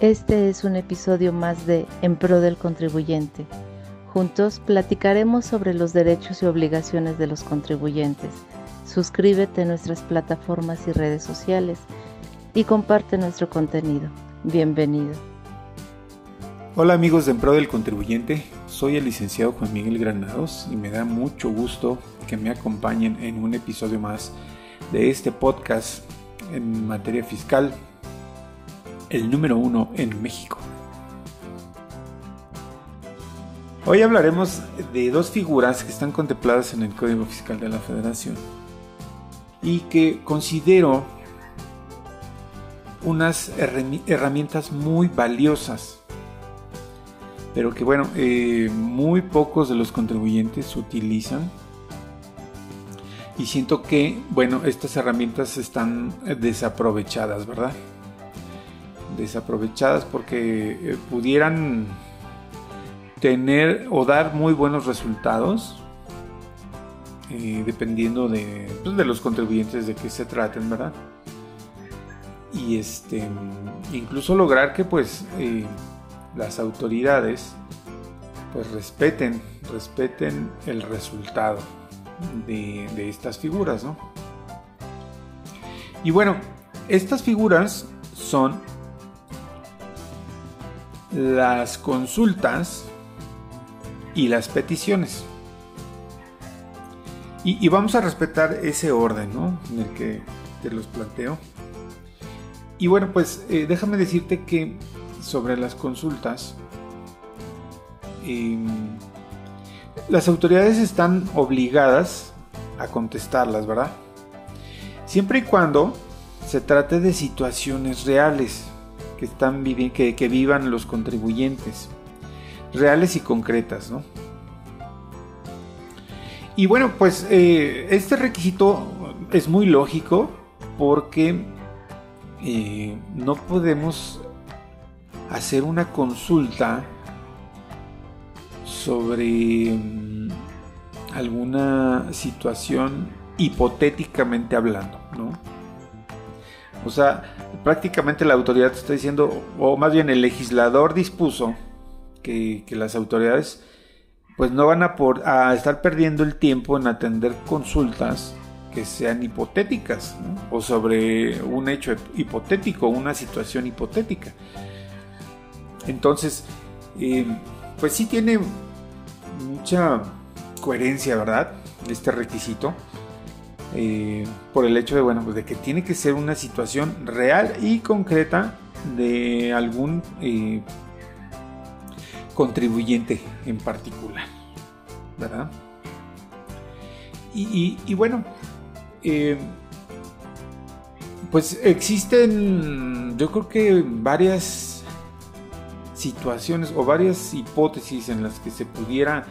Este es un episodio más de En Pro del Contribuyente. Juntos platicaremos sobre los derechos y obligaciones de los contribuyentes. Suscríbete a nuestras plataformas y redes sociales y comparte nuestro contenido. Bienvenido. Hola amigos de En Pro del Contribuyente, soy el licenciado Juan Miguel Granados y me da mucho gusto que me acompañen en un episodio más de este podcast en materia fiscal el número uno en México. Hoy hablaremos de dos figuras que están contempladas en el Código Fiscal de la Federación y que considero unas herramientas muy valiosas, pero que bueno, eh, muy pocos de los contribuyentes utilizan. Y siento que, bueno, estas herramientas están desaprovechadas, ¿verdad? Desaprovechadas porque eh, pudieran tener o dar muy buenos resultados eh, dependiendo de, pues, de los contribuyentes de qué se traten, ¿verdad? Y este, incluso lograr que pues eh, las autoridades pues respeten, respeten el resultado de, de estas figuras, ¿no? Y bueno, estas figuras son las consultas y las peticiones. Y, vamos a respetar ese orden ¿no? en el que te los planteo. Y bueno, pues eh, déjame decirte que sobre las consultas, em, las autoridades están obligadas a contestarlas, ¿verdad? Siempre y cuando se trate de situaciones reales que, están que, que vivan los contribuyentes, reales y concretas, ¿no? Y bueno, pues eh, este requisito es muy lógico porque eh, no podemos hacer una consulta sobre mm, alguna situación hipotéticamente hablando, ¿no? O sea, prácticamente la autoridad está diciendo, o más bien el legislador dispuso que, las autoridades pues no van a, por, a, estar perdiendo el tiempo en atender consultas que sean hipotéticas o sobre un hecho hipotético, una situación hipotética. Entonces, eh, pues sí tiene mucha coherencia, ¿verdad? Este requisito. Eh, por el hecho de, bueno, pues de que tiene que ser una situación real y concreta de algún eh, contribuyente en particular, ¿verdad? Y, bueno, eh, pues existen, yo creo que varias situaciones o varias hipótesis en las que se pudiera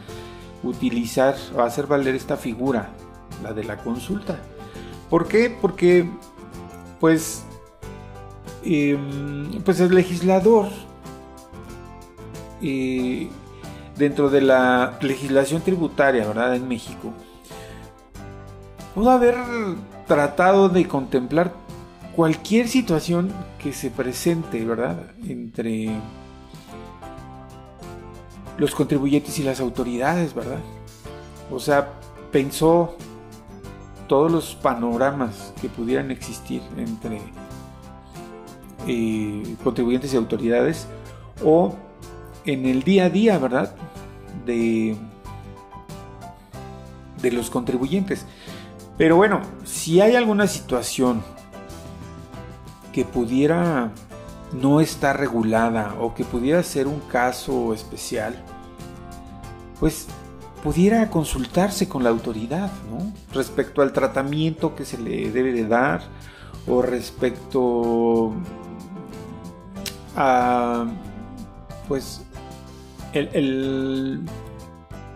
utilizar o hacer valer esta figura la de la consulta. ¿Por qué? Porque, pues, em, pues el legislador, eh, dentro de la legislación tributaria, ¿verdad? En México, pudo haber tratado de contemplar cualquier situación que se presente, ¿verdad? Entre los contribuyentes y las autoridades, ¿verdad? O sea, pensó todos los panoramas que pudieran existir entre eh, contribuyentes y autoridades o en el día a día, ¿verdad? De, de los contribuyentes. Pero bueno, si hay alguna situación que pudiera no estar regulada o que pudiera ser un caso especial, pues pudiera consultarse con la autoridad, ¿no? Respecto al tratamiento que se le debe de dar o respecto a, pues,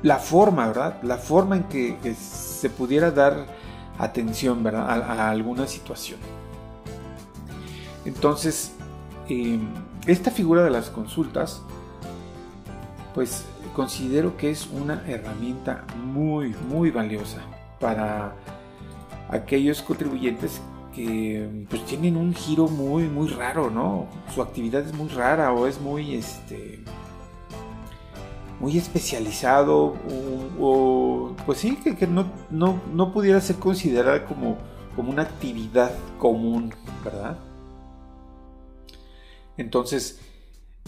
la forma, ¿verdad? La forma en que, se pudiera dar atención, ¿verdad? A, alguna situación. Entonces, eh, esta figura de las consultas, pues considero que es una herramienta muy, muy valiosa para aquellos contribuyentes que pues tienen un giro muy muy raro, ¿no? Su actividad es muy rara o es muy este muy especializado o, pues sí que, no, no, pudiera ser considerada como, como una actividad común, ¿verdad? Entonces,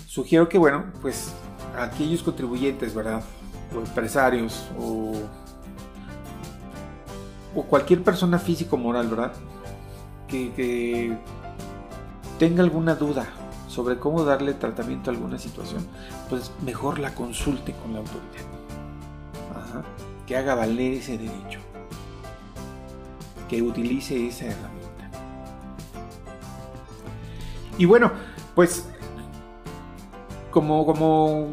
sugiero que, bueno, pues aquellos contribuyentes, ¿verdad? O empresarios o, o cualquier persona físico moral, ¿verdad? que tenga alguna duda sobre cómo darle tratamiento a alguna situación, pues mejor la consulte con la autoridad. Que haga valer ese derecho. Que utilice esa herramienta. Y bueno, pues como, como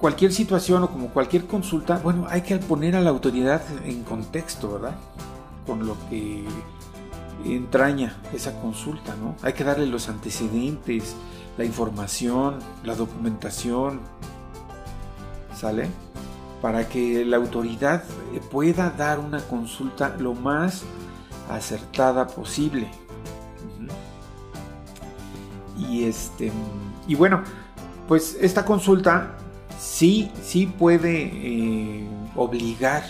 cualquier situación o como cualquier consulta, bueno, hay que poner a la autoridad en contexto, ¿verdad? Con lo que entraña esa consulta, ¿no? Hay que darle los antecedentes, la información, la documentación, ¿sale? Para que la autoridad pueda dar una consulta lo más acertada posible. Y este y bueno, pues esta consulta sí, sí puede eh, obligar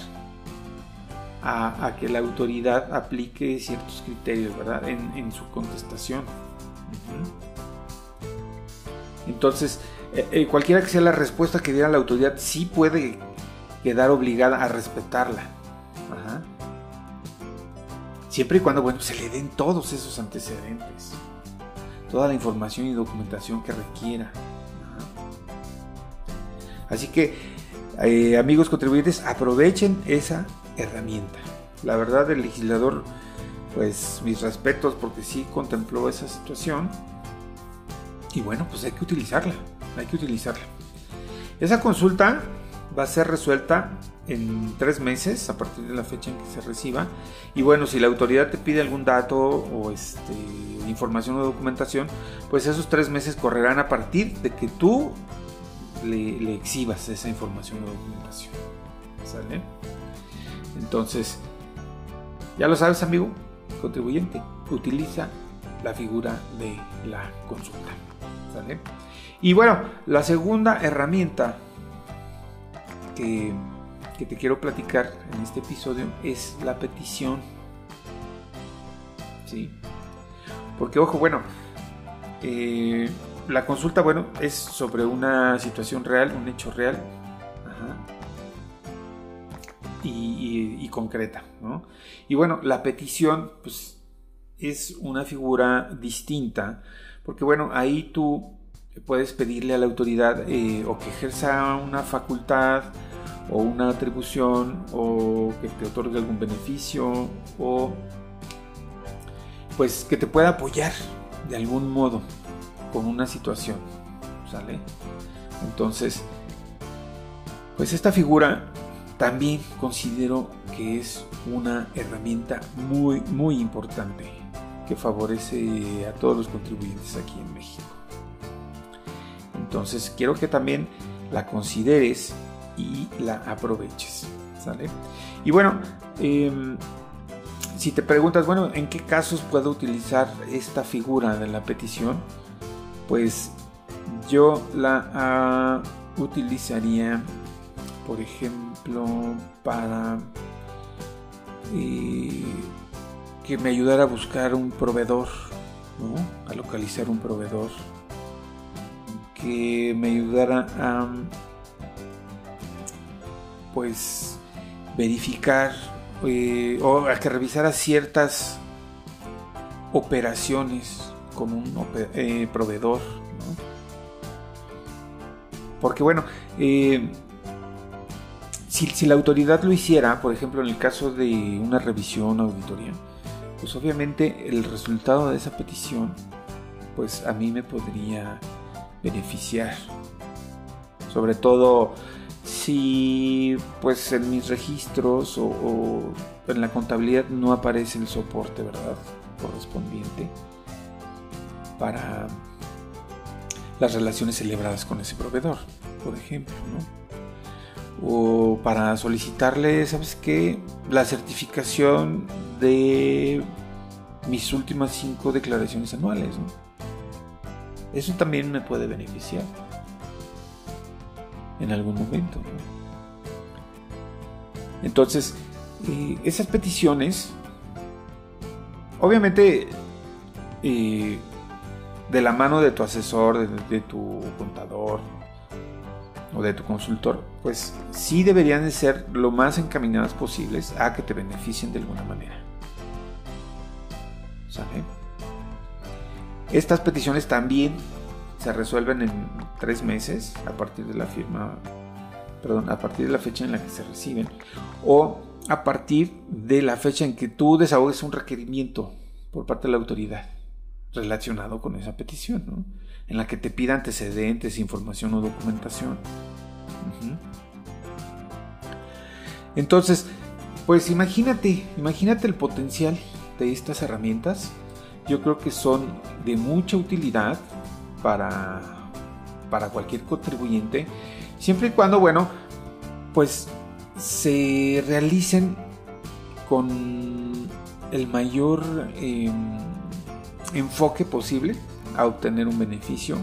a, que la autoridad aplique ciertos criterios, ¿verdad? En, su contestación. Entonces, eh, eh, cualquiera que sea la respuesta que diera la autoridad, sí puede quedar obligada a respetarla. Siempre y cuando, bueno, se le den todos esos antecedentes, toda la información y documentación que requiera. Así que, eh, amigos contribuyentes, aprovechen esa herramienta. La verdad, el legislador, pues mis respetos porque sí contempló esa situación y bueno, pues hay que utilizarla, hay que utilizarla. Esa consulta va a ser resuelta en tres meses a partir de la fecha en que se reciba. Y bueno, si la autoridad te pide algún dato o este, información o documentación, pues esos tres meses correrán a partir de que tú le, exhibas esa información o documentación. ¿Sale? Entonces, ya lo sabes, amigo, contribuyente, utiliza la figura de la consulta. Y bueno, la segunda herramienta que, te quiero platicar en este episodio es la petición. ¿Sí? Porque, ojo, bueno, eh, la consulta, bueno, es sobre una situación real, un hecho real. Y, concreta, Y bueno, la petición, pues, es una figura distinta porque bueno, ahí tú puedes pedirle a la autoridad eh, o que ejerza una facultad o una atribución o que te otorgue algún beneficio o pues que te pueda apoyar de algún modo con una situación, ¿sale? Entonces, pues esta figura también considero que es una herramienta muy muy importante que favorece a todos los contribuyentes aquí en México. Entonces quiero que también la consideres y la aproveches. ¿sale? Y bueno, em, si te preguntas, bueno, ¿en qué casos puedo utilizar esta figura de la petición? Pues yo la ah, utilizaría, por ejemplo, para... Eh, que me ayudara a buscar un proveedor, a localizar un proveedor, que me ayudara a pues verificar eh, o a que revisara ciertas operaciones con un eh, proveedor. Porque bueno, eh, si, la autoridad lo hiciera, por ejemplo en el caso de una revisión o auditoría, pues obviamente el resultado de esa petición, pues a mí me podría beneficiar. Sobre todo si pues en mis registros o, en la contabilidad no aparece el soporte, ¿verdad? Correspondiente para las relaciones celebradas con ese proveedor, por ejemplo, ¿no? O para solicitarle, ¿sabes qué? La certificación de mis últimas cinco declaraciones anuales. Eso también me puede beneficiar en algún momento. Entonces, eh, esas peticiones, obviamente, eh, de la mano de tu asesor, de, tu contador o de tu consultor, pues sí deberían de ser lo más encaminadas posibles a que te beneficien de alguna manera. Estas peticiones también se resuelven en tres meses a partir de la firma, perdón, a partir de la fecha en la que se reciben o a partir de la fecha en que tú desahogues un requerimiento por parte de la autoridad relacionado con esa petición, ¿no? en la que te pida antecedentes, información o documentación. Entonces, pues imagínate, imagínate el potencial de estas herramientas. Yo creo que son de mucha utilidad para, para cualquier contribuyente, siempre y cuando, bueno, pues se realicen con el mayor... Em, enfoque posible a obtener un beneficio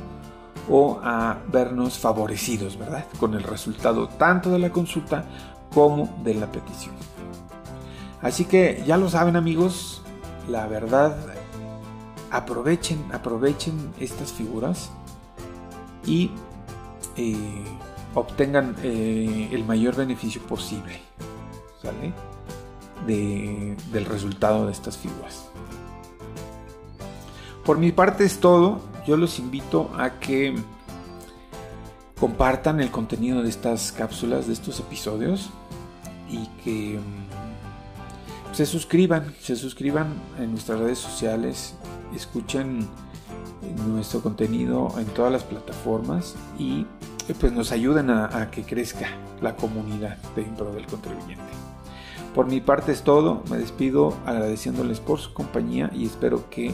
o a vernos favorecidos, ¿verdad? Con el resultado tanto de la consulta como de la petición. Así que ya lo saben amigos, la verdad, aprovechen, aprovechen estas figuras y eh, obtengan eh, el mayor beneficio posible, ¿sale? del resultado de estas figuras. Por mi parte es todo. Yo los invito a que compartan el contenido de estas cápsulas, de estos episodios y que mm, se suscriban, se suscriban en nuestras redes sociales, escuchen nuestro contenido en todas las plataformas y eh, pues nos ayuden a, que crezca la comunidad dentro del contribuyente. Por mi parte es todo, me despido agradeciéndoles por su compañía y espero que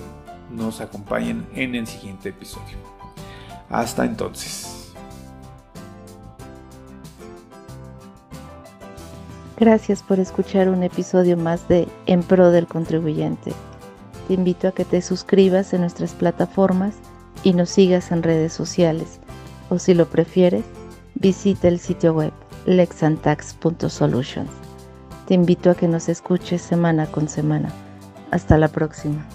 nos acompañen en el siguiente episodio. Hasta entonces. Gracias por escuchar un episodio más de En Pro del Contribuyente. Te invito a que te suscribas en nuestras plataformas y nos sigas en redes sociales. O si lo prefieres, visita el sitio web lexantax.solutions. Te invito a que nos escuches semana con semana. Hasta la próxima.